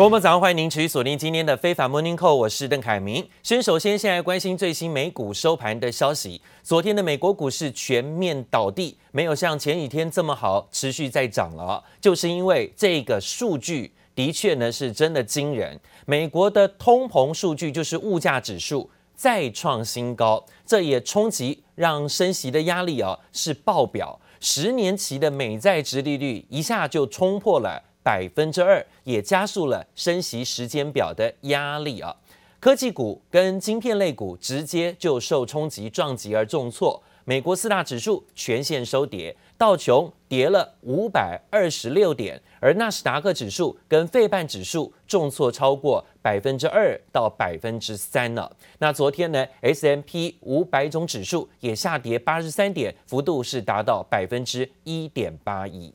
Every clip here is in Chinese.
各位早上欢迎您持续锁定今天的非凡 Morning Call，我是邓凯明。先首先现在关心最新美股收盘的消息。昨天的美国股市全面倒地，没有像前几天这么好，持续在涨了，就是因为这个数据的确呢是真的惊人。美国的通膨数据就是物价指数再创新高，这也冲击让升息的压力啊是爆表，十年期的美债殖利率一下就冲破了。百分之二也加速了升息时间表的压力啊！科技股跟晶片类股直接就受冲击撞击而重挫。美国四大指数全线收跌，道琼跌了五百二十六点，而纳斯达克指数跟费半指数重挫超过百分之二到百分之三了。那昨天呢，S M P 五百种指数也下跌八十三点，幅度是达到百分之一点八一。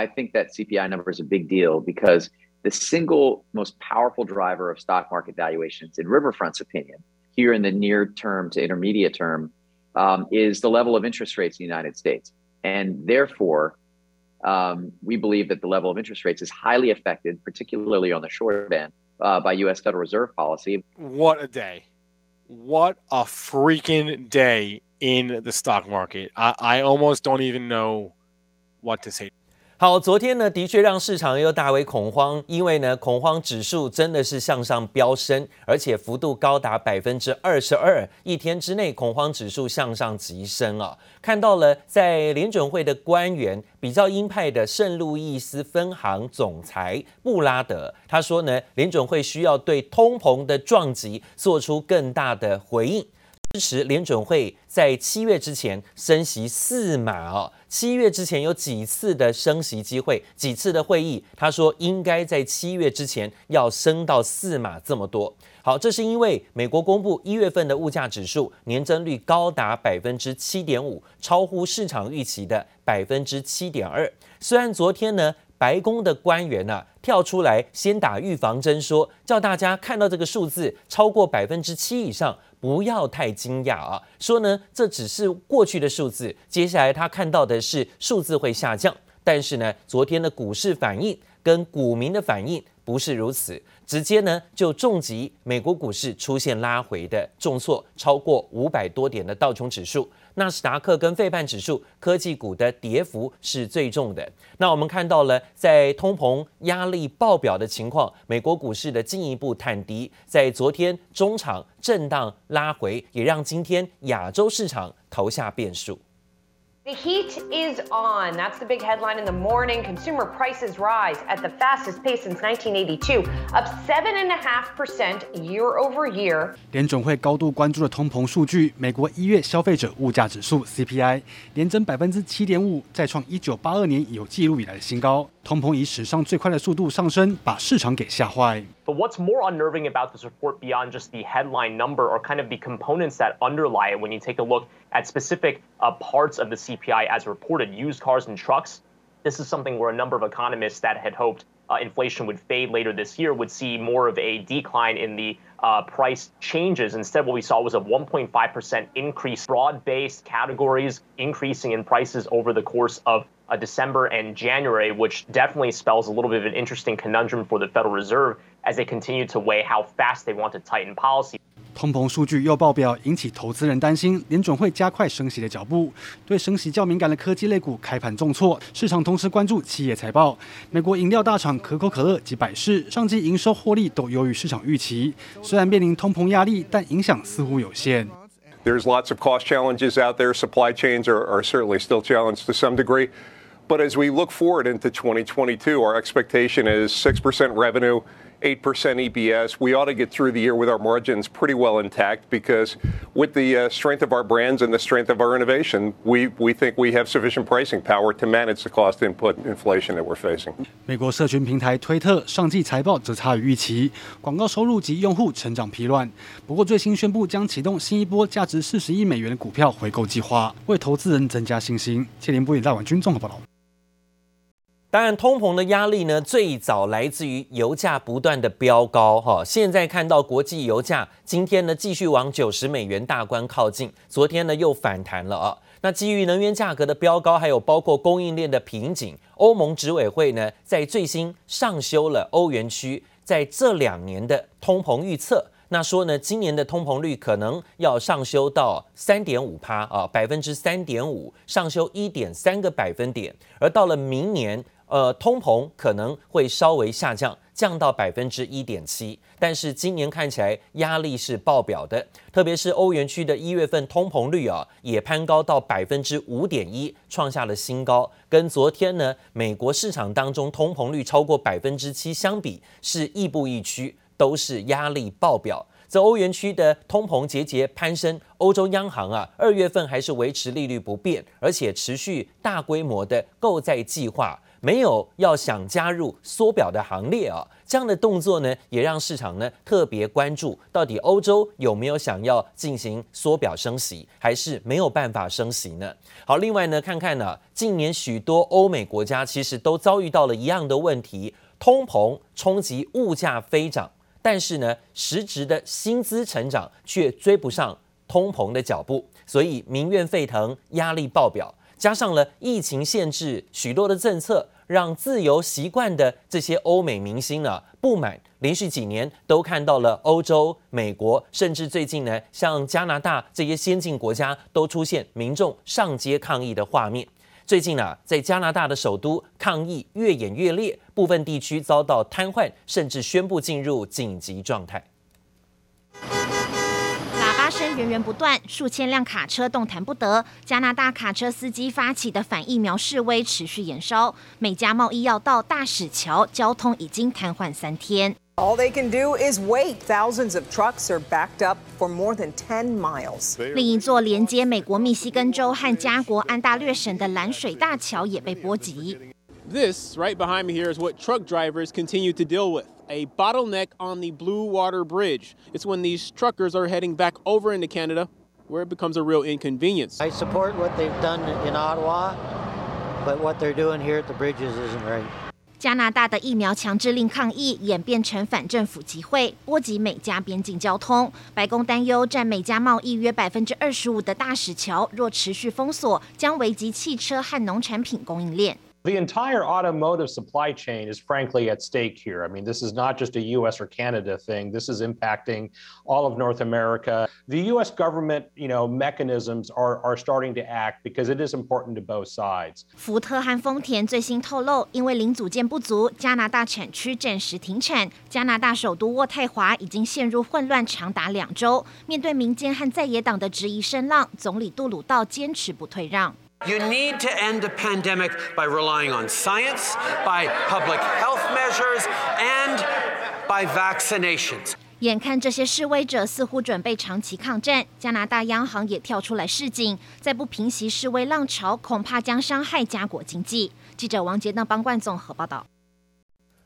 I think that CPI number is a big deal because the single most powerful driver of stock market valuations, in Riverfront's opinion, here in the near term to intermediate term, um, is the level of interest rates in the United States. And therefore, um, we believe that the level of interest rates is highly affected, particularly on the short end, uh, by U.S. Federal Reserve policy. What a day. What a freaking day in the stock market. I, I almost don't even know what to say. 好，昨天呢，的确让市场又大为恐慌，因为呢，恐慌指数真的是向上飙升，而且幅度高达百分之二十二，一天之内恐慌指数向上急升啊！看到了，在联准会的官员比较鹰派的圣路易斯分行总裁布拉德，他说呢，联准会需要对通膨的撞击做出更大的回应。支持联准会在七月之前升息四码哦，七月之前有几次的升息机会，几次的会议，他说应该在七月之前要升到四码这么多。好，这是因为美国公布一月份的物价指数年增率高达百分之七点五，超乎市场预期的百分之七点二。虽然昨天呢，白宫的官员呢、跳出来先打预防针，说叫大家看到这个数字超过百分之七以上。不要太惊讶啊！说呢，这只是过去的数字，接下来他看到的是数字会下降。但是呢，昨天的股市反应跟股民的反应不是如此，直接呢就重击美国股市出现拉回的重挫，超过五百多点的道琼指数。纳斯达克跟费半指数科技股的跌幅是最重的。那我们看到了，在通膨压力爆表的情况，美国股市的进一步探低，在昨天中场震荡拉回，也让今天亚洲市场投下变数。The heat is on. That's the big headline in the morning. Consumer prices rise at the fastest pace since 1982, up 7.5% year over year. 联准会高度关注的通膨数据，美国一月消费者物价指数 CPI 年增百分之七点五，再创一九八二年有记录以来的新高。通膨以史上最快的速度上升，把市场给吓坏。But what's more unnerving about this report beyond just the headline number or kind of the components that underlie it when you take a look at specific uh, parts of the CPI as reported, used cars and trucks? This is something where a number of economists that had hoped uh, inflation would fade later this year would see more of a decline in the uh, price changes. Instead, what we saw was a 1.5% increase, broad based categories increasing in prices over the course of uh, December and January, which definitely spells a little bit of an interesting conundrum for the Federal Reserve as they continue to weigh how fast they want to tighten policy. 通膨数据又爆表，引起投资人担心联准会加快升息的脚步。对升息较敏感的科技类股开盘重挫，市场同时关注企业财报。美国饮料大厂可口可乐及百事上季营收获利都优于市场预期。虽然面临通膨压力，但影响似乎有限。There's lots of cost challenges out there. Supply chains are, are certainly still challenged to some degree. But as we look forward into 2022, our expectation is 6% revenue, 8% EPS. We ought to get through the year with our margins pretty well intact because with the uh, strength of our brands and the strength of our innovation, we, we think we have sufficient pricing power to manage the cost input inflation that we're facing. 美国社群平台推特上季财报则差于预期，广告收入及用户成长疲软。不过最新宣布将启动新一波价值四十亿美元的股票回购计划，为投资人增加信心。谢林波与赖婉君综合报道。 当然，通膨的压力呢，最早来自于油价不断的飙高，哈。现在看到国际油价今天呢继续往九十美元大关靠近，昨天呢又反弹了啊。那基于能源价格的飙高，还有包括供应链的瓶颈，欧盟执委会呢在最新上修了欧元区在这两年的通膨预测。那说呢，今年的通膨率可能要上修到三点五趴啊，百分之三点五，上修一点三个百分点。而到了明年，呃，通膨可能会稍微下降，降到百分之一点七。但是今年看起来压力是爆表的，特别是欧元区的一月份通膨率啊，也攀高到百分之五点一，创下了新高。跟昨天呢，美国市场当中通膨率超过百分之七相比，是亦步亦趋。都是压力爆表，在欧元区的通膨节节攀升，欧洲央行啊，二月份还是维持利率不变，而且持续大规模的购债计划，没有要想加入缩表的行列啊。这样的动作呢，也让市场呢特别关注，到底欧洲有没有想要进行缩表升息，还是没有办法升息呢？好，另外呢，看看呢，近年许多欧美国家其实都遭遇到了一样的问题，通膨冲击物价飞涨。但是呢，实质的薪资成长却追不上通膨的脚步，所以民怨沸腾，压力爆表。加上了疫情限制，许多的政策让自由习惯的这些欧美明星呢不满，连续几年都看到了欧洲、美国，甚至最近呢，像加拿大这些先进国家都出现民众上街抗议的画面。最近啊，在加拿大的首都抗议越演越烈，部分地区遭到瘫痪，甚至宣布进入紧急状态。喇叭声源源不断，数千辆卡车动弹不得。加拿大卡车司机发起的反疫苗示威持续延烧，美加贸易要道大使桥交通已经瘫痪三天。All they can do is wait. Thousands of trucks are backed up for more than 10 miles. 另一座连接美国密西根州和加国安大略省的拦水大桥也被波及。This right behind me here is what truck drivers continue to deal with. A bottleneck on the Blue Water Bridge. It's when these truckers are heading back over into Canada where it becomes a real inconvenience. I support what they've done in Ottawa, but what they're doing here at the bridges isn't right. 加拿大的疫苗强制令抗议演变成反政府集会，波及美加边境交通。白宫担忧占美加贸易约百分之二十五的大使桥若持续封锁，将危及汽车和农产品供应链。The entire automotive supply chain is frankly at stake here. I mean, this is not just a U.S. or Canada thing. This is impacting all of North America. The U.S. government, you know, mechanisms are are starting to act because it is important to both sides. 福特和丰田最新透露，因为零组件不足，加拿大产区暂时停产。加拿大首都渥太华已经陷入混乱长达两周。面对民间和在野党的质疑声浪，总理杜鲁道坚持不退让。 You need to end the pandemic by relying on science, by public health measures, and by vaccinations. 眼看这些示威者似乎准备长期抗战，加拿大央行也跳出来示警，再不平息示威浪潮，恐怕将伤害加国经济。记者王杰、邓邦冠综合报道。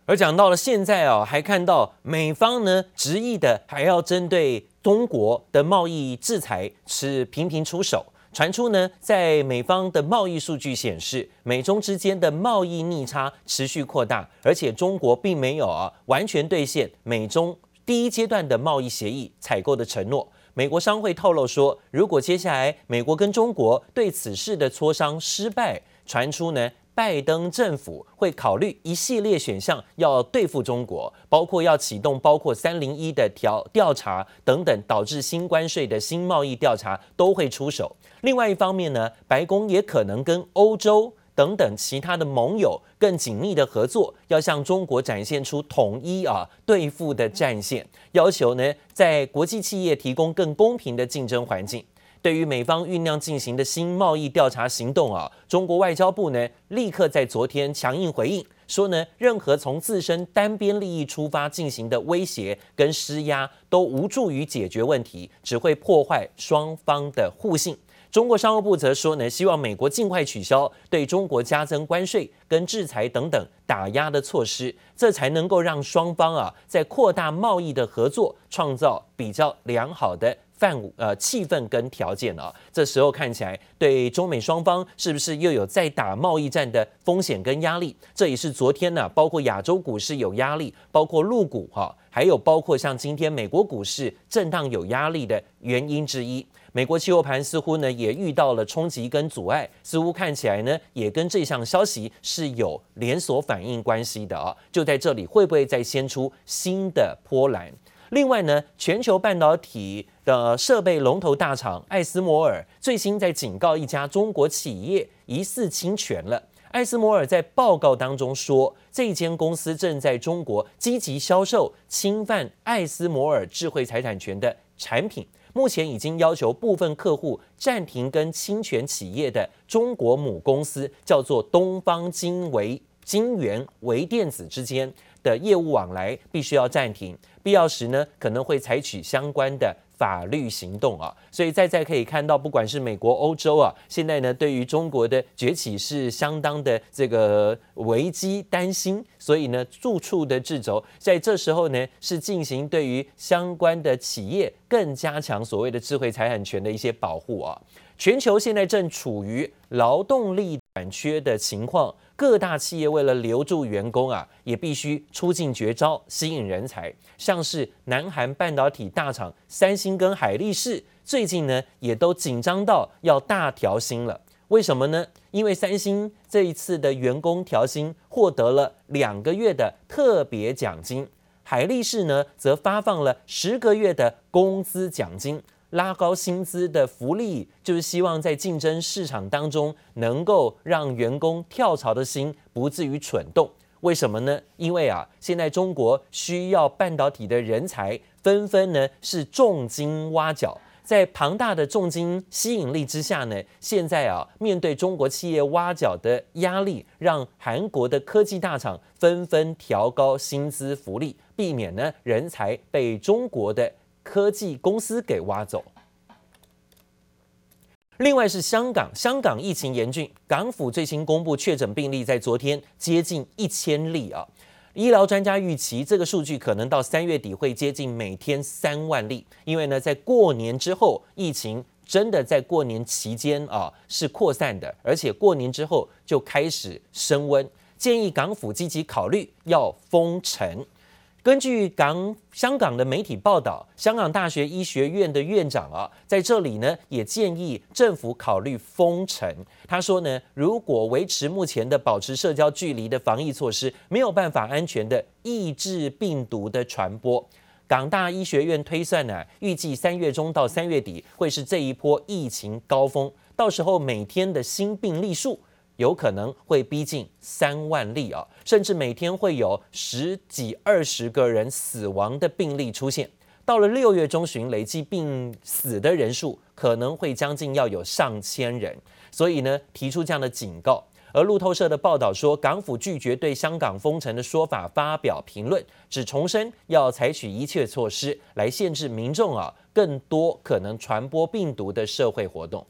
而讲到了现在哦，还看到美方呢执意的还要针对中国的贸易制裁是频频出手。传出呢，在美方的贸易数据显示，美中之间的贸易逆差持续扩大，而且中国并没有啊完全兑现美中第一阶段的贸易协议采购的承诺。美国商会透露说，如果接下来美国跟中国对此事的磋商失败，传出呢。拜登政府会考虑一系列选项，要对付中国，包括要启动包括三零一的调调查等等，导致新关税的新贸易调查都会出手。另外一方面呢，白宫也可能跟欧洲等等其他的盟友更紧密的合作，要向中国展现出统一啊对付的战线，要求呢在国际企业提供更公平的竞争环境。对于美方酝酿进行的新贸易调查行动啊，中国外交部呢立刻在昨天强硬回应，说呢任何从自身单边利益出发进行的威胁跟施压都无助于解决问题，只会破坏双方的互信。中国商务部则说呢，希望美国尽快取消对中国加征关税跟制裁等等打压的措施，这才能够让双方啊在扩大贸易的合作，创造比较良好的范呃气氛跟条件啊。这时候看起来，对中美双方是不是又有在打贸易战的风险跟压力？这也是昨天呢，包括亚洲股市有压力，包括陆股哈，还有包括像今天美国股市震荡有压力的原因之一。美国期货盘似乎呢也遇到了冲击跟阻碍，似乎看起来呢也跟这项消息是有连锁反应关系的啊。就在这里，会不会再掀出新的波澜？另外呢，全球半导体的设备龙头大厂艾斯摩尔最新在警告一家中国企业疑似侵权了。艾斯摩尔在报告当中说，这间公司正在中国积极销售侵犯艾斯摩尔智慧财产权的产品。目前已经要求部分客户暂停跟侵权企业的中国母公司叫做东方晶微晶圆微电子之间的业务往来，必须要暂停，必要时呢可能会采取相关的。法律行动啊，所以再再可以看到，不管是美国、欧洲啊，现在呢对于中国的崛起是相当的这个危机担心，所以呢处处的制肘，在这时候呢是进行对于相关的企业更加强所谓的智慧财产权的一些保护啊。全球现在正处于劳动力短缺的情况。各大企业为了留住员工啊，也必须出尽绝招吸引人才。像是南韩半导体大厂三星跟海力士，最近呢也都紧张到要大调薪了。为什么呢？因为三星这一次的员工调薪获得了两个月的特别奖金，海力士呢则发放了十个月的工资奖金。拉高薪资的福利，就是希望在竞争市场当中，能够让员工跳槽的心不至于蠢动。为什么呢？因为啊，现在中国需要半导体的人才，纷纷呢是重金挖角，在庞大的重金吸引力之下呢，现在啊，面对中国企业挖角的压力，让韩国的科技大厂纷纷调高薪资福利，避免呢人才被中国的。科技公司给挖走。另外是香港，香港疫情严峻，港府最新公布确诊病例在昨天接近一千例啊。医疗专家预期这个数据可能到三月底会接近每天三万例，因为呢，在过年之后，疫情真的在过年期间啊是扩散的，而且过年之后就开始升温，建议港府积极考虑要封城。根据港香港的媒体报道，香港大学医学院的院长啊，在这里呢也建议政府考虑封城。他说呢，如果维持目前的保持社交距离的防疫措施，没有办法安全的抑制病毒的传播。港大医学院推算呢，预计三月中到三月底会是这一波疫情高峰，到时候每天的新病例数。有可能会逼近三万例啊，甚至每天会有十几二十个人死亡的病例出现。到了六月中旬，累计病死的人数可能会将近要有上千人。所以呢，提出这样的警告。而路透社的报道说，港府拒绝对香港封城的说法发表评论，只重申要采取一切措施来限制民众啊更多可能传播病毒的社会活动。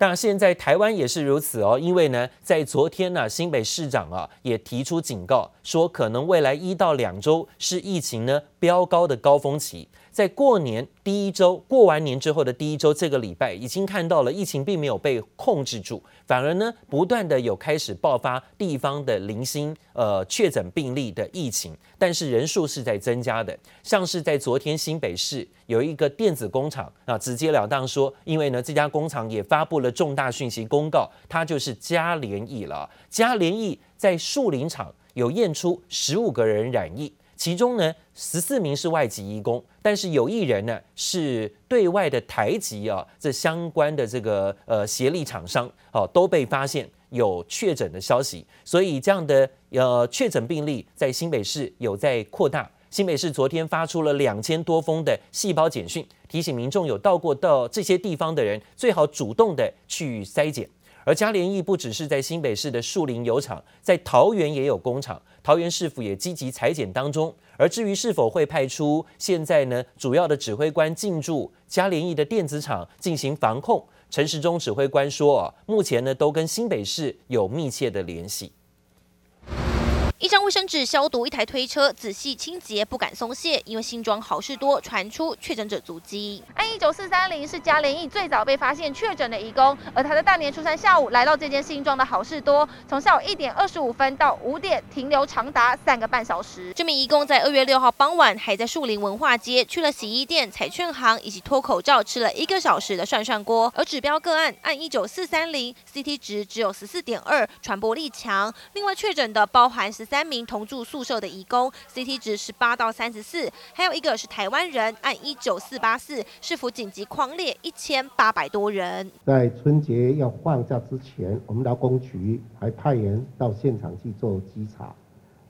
那现在台湾也是如此哦，因为呢，在昨天呢，新北市长啊也提出警告，说可能未来一到两周是疫情呢飙高的高峰期。在过年第一周，过完年之后的第一周，这个礼拜已经看到了疫情并没有被控制住，反而呢不断的有开始爆发地方的零星呃确诊病例的疫情，但是人数是在增加的。像是在昨天新北市有一个电子工厂啊，直截了当说，因为呢这家工厂也发布了重大讯息公告，它就是嘉联益了。嘉联益在树林厂有验出十五个人染疫。其中呢，十四名是外籍移工，但是有一人呢是对外的台籍啊，这相关的这个呃协力厂商哦都被发现有确诊的消息，所以这样的呃确诊病例在新北市有在扩大。新北市昨天发出了两千多封的细胞简讯，提醒民众有到过到这些地方的人，最好主动的去筛检。而嘉联益不只是在新北市的树林有厂，在桃园也有工厂，桃园市府也积极裁减当中。而至于是否会派出现在呢主要的指挥官进驻嘉联益的电子厂进行防控，陈时中指挥官说啊，目前呢都跟新北市有密切的联系。一张卫生纸消毒一台推车，仔细清洁不敢松懈，因为新庄好事多传出确诊者足迹。案一九四三零是嘉联义最早被发现确诊的移工，而他在大年初三下午来到这间新庄的好事多，从下午一点二十五分到五点停留长达三个半小时。这名移工在二月六号傍晚还在树林文化街去了洗衣店、彩券行以及脱口罩吃了一个小时的涮涮锅，而指标个案按一九四三零 CT 值只有十四点二，传播力强。另外确诊的包含十三名同住宿舍的移工，CT 值十八到三十四，还有一个是台湾人，按一九四八四，是否紧急狂列一千八百多人。在春节要放假之前，我们劳工局还派人到现场去做稽查。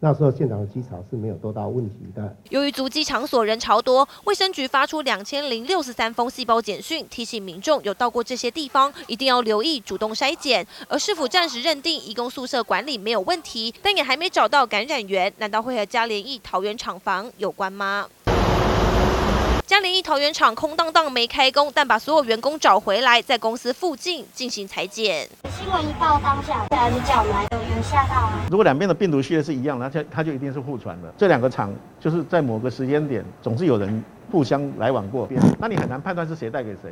那时候现场的机场是没有多大问题的。由于足迹场所人潮多，卫生局发出两千零六十三封细胞简讯，提醒民众有到过这些地方，一定要留意主动筛检。而市府暂时认定义工宿舍管理没有问题，但也还没找到感染源，难道会和嘉联益桃园厂房有关吗？嘉联一桃园厂空荡荡没开工，但把所有员工找回来，在公司附近进行裁剪。新闻一报当下，大家就叫我们来，有人吓到啊！如果两边的病毒序列是一样，那就它就一定是互传的。这两个厂就是在某个时间点，总是有人互相来往过，那你很难判断是谁带给谁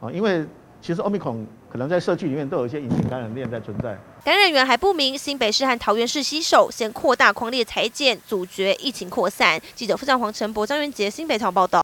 啊？因为其实 Omicron 可能在社区里面都有一些隐形感染链在存在。感染源还不明，新北市和桃园市携手，先扩大框列裁剪，阻绝疫情扩散。记者傅占黄陈博、张元杰新北场报道。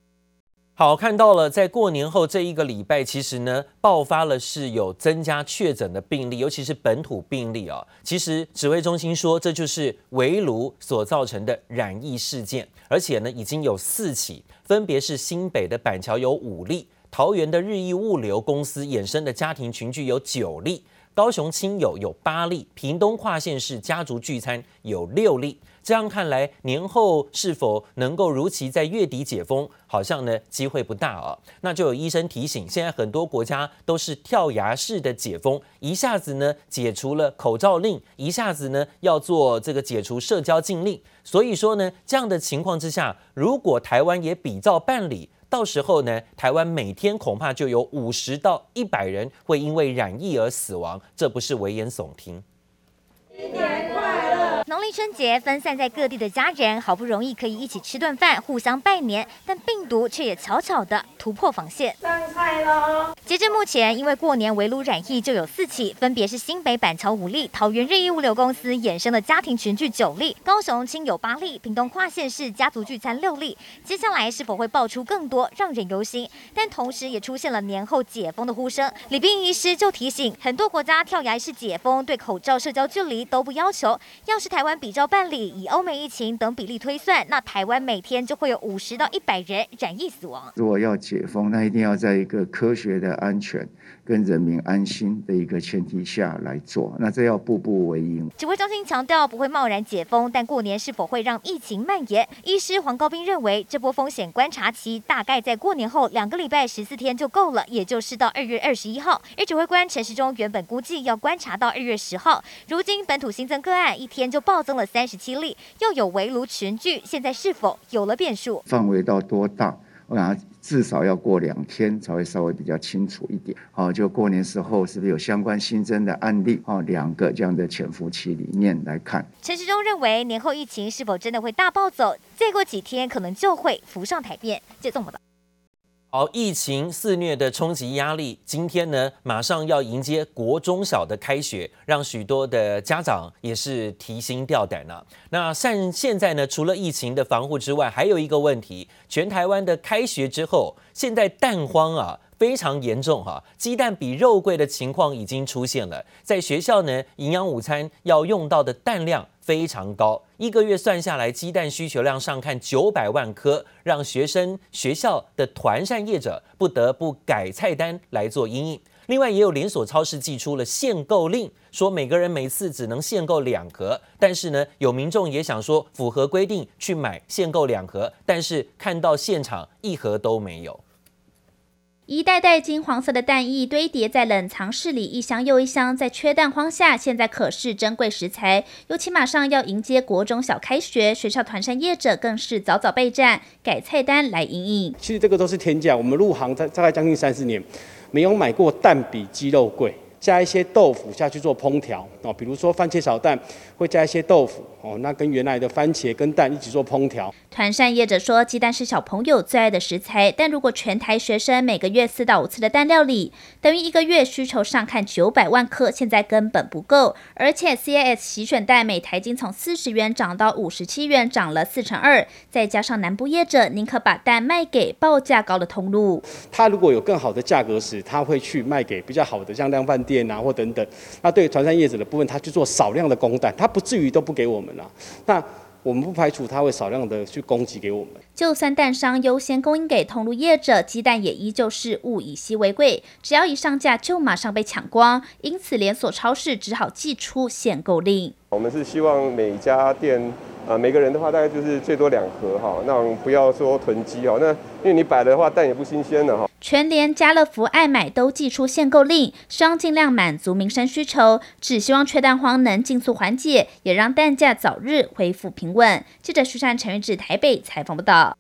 好，看到了，在过年后这一个礼拜，其实呢，爆发了是有增加确诊的病例，尤其是本土病例啊、其实指挥中心说，这就是围炉所造成的染疫事件，而且呢，已经有四起，分别是新北的板桥有五例，桃园的日益物流公司衍生的家庭群聚有九例，高雄亲友有八例，屏东跨县市家族聚餐有六例。这样看来，年后是否能够如期在月底解封，好像呢机会不大啊。那就有医生提醒，现在很多国家都是跳崖式的解封，一下子呢解除了口罩令，一下子呢要做这个解除社交禁令。所以说呢，这样的情况之下，如果台湾也比照办理，到时候呢，台湾每天恐怕就有五十到一百人会因为染疫而死亡，这不是危言耸听。农历春节，分散在各地的家人好不容易可以一起吃顿饭，互相拜年，但病毒却也悄悄地突破防线。上菜喽！截至目前，因为过年围炉染疫就有四起，分别是新北板桥五例、桃园日益物流公司衍生的家庭群聚九例、高雄亲友八例、屏东跨县市家族聚餐六例。接下来是否会爆出更多，让人忧心？但同时也出现了年后解封的呼声。李斌医师就提醒，很多国家跳崖式解封，对口罩、社交距离都不要求，要是台湾比照办理，以欧美疫情等比例推算，那台湾每天就会有五十到一百人染疫死亡。如果要解封，那一定要在一个科学的安全跟人民安心的一个前提下来做，那这要步步为营。指挥中心强调不会贸然解封，但过年是否会让疫情蔓延？医师黄高斌认为，这波风险观察期大概在过年后两个礼拜十四天就够了，也就是到二月二十一号。而指挥官陈时中原本估计要观察到二月十号，如今本土新增个案一天就暴增了。三十七例，又有围炉群聚，现在是否有了变数？范围到多大？我想至少要过两天才会稍微比较清楚一点。好，就过年时候是不是有相关新增的案例？哦，两个这样的潜伏期里面来看。陈时中认为，年后疫情是否真的会大暴走？再过几天可能就会浮上台面。就这么的。好，疫情肆虐的冲击压力，今天呢，马上要迎接国中小的开学，让许多的家长也是提心吊胆啊。那现现在呢，除了疫情的防护之外，还有一个问题，全台湾的开学之后，现在蛋荒啊。非常严重哈，鸡蛋比肉贵的情况已经出现了。在学校呢，营养午餐要用到的蛋量非常高，一个月算下来，鸡蛋需求量上看九百万颗，让学生、学校的团膳业者不得不改菜单来做因应。另外，也有连锁超市寄出了限购令，说每个人每次只能限购两盒。但是呢，有民众也想说符合规定去买限购两盒，但是看到现场一盒都没有。一袋袋金黄色的蛋液堆叠在冷藏室里，一箱又一箱。在缺蛋荒下，现在可是珍贵食材。尤其马上要迎接国中小开学，学校团膳业者更是早早备战，改菜单来因应。其实这个都是天价，我们入行在大概将近三十年，没有买过蛋比鸡肉贵。加一些豆腐下去做烹调哦，比如说番茄炒蛋会加一些豆腐哦，那跟原来的番茄跟蛋一起做烹调。团膳业者说，鸡蛋是小朋友最爱的食材，但如果全台学生每个月四到五次的蛋料理，等于一个月需求上看九百万颗，现在根本不够。而且 CIS 洗选蛋每台斤从四十元涨到五十七元，涨了四成二。再加上南部业者宁可把蛋卖给报价高的通路，他如果有更好的价格时，他会去卖给比较好的像量贩店啊或等等。那对团山叶子的部分，他去做少量的供蛋，他不至于都不给我们了。那我们不排除他会少量的去供给给我们。就算蛋商优先供应给通路业者，鸡蛋也依旧是物以稀为贵，只要一上架就马上被抢光，因此连锁超市只好寄出限购令。我们是希望每家店。啊，每个人的话大概就是最多两盒哈，那我们不要说囤积哈，那因为你摆的话蛋也不新鲜了哈。全联、家乐福、爱买都寄出限购令，希望尽量满足民生需求，只希望缺蛋荒能尽速缓解，也让蛋价早日恢复平稳。记者徐善、陈玉志台北采访报道。